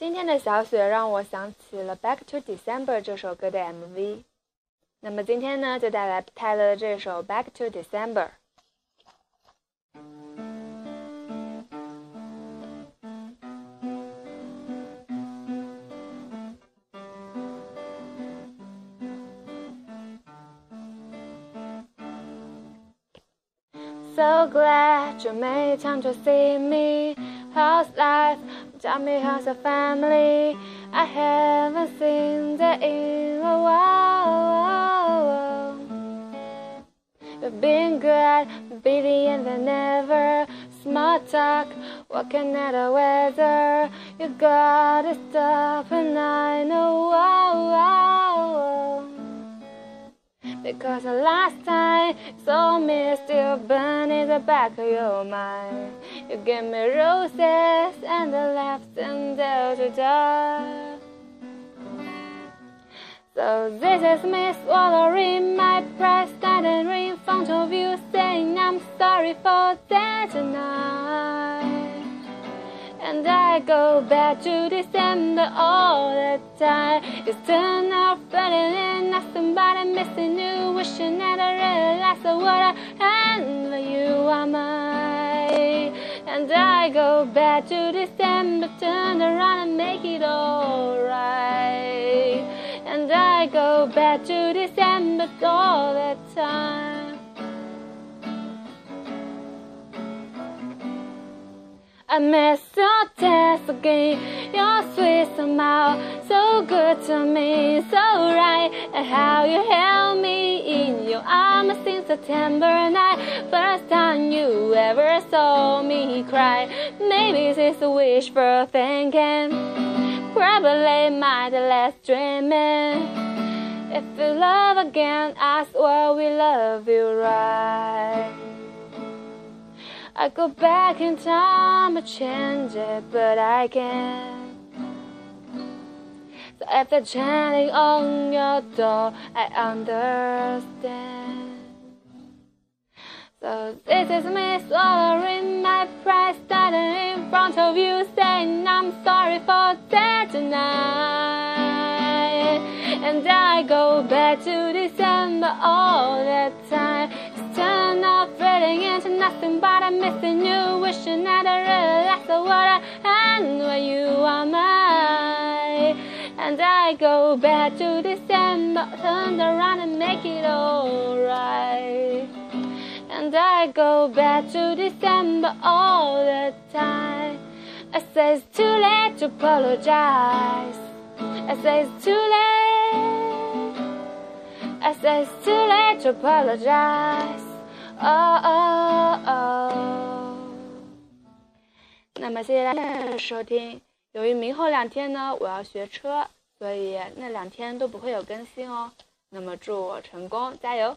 今天的小雪让我想起了《Back to December》这首歌的 MV。那么今天呢，就带来泰勒的这首《Back to December》。So glad you made time to see me. How's life? Me how's the family? I haven't seen that in a while. You've been good, obedient than ever. Smart talk, working at the weather. You gotta stop, and I know. Because the last time saw me still burn in the back of your mind. You gave me roses and the left them there to. So this is me swallowing my pride, standing in front of you, saying I'm sorry for that tonight. And I go back to December all the time. It's turned out and nothing but I'm missing you. Wishing that I realized I had for you are mine. And I go back to December, turn around and make it alright. And I go back to December all the time. I miss your taste again, your sweet smile, so good to me, so right. And how you held me in your arms since September night, first time you ever saw me cry. Maybe it's a wishful thinking, probably my last dreaming. If you love again, I swear we love you right. I go back in time to change it, but I can't. So if they're chanting on your door, I understand. So this is me swallowing my pride, standing in front of you, saying I'm sorry for that tonight. And I go back to December all the time. Nothing but I'm missing you, wishing that I realized what I had when you are mine. And I go back to December, turn around and make it alright. And I go back to December all the time. I say it's too late to apologize. I say it's too late. I say it's too late to apologize. Oh, oh. 那么谢谢大家的收听。由于明后两天呢，我要学车，所以那两天都不会有更新哦。那么祝我成功，加油！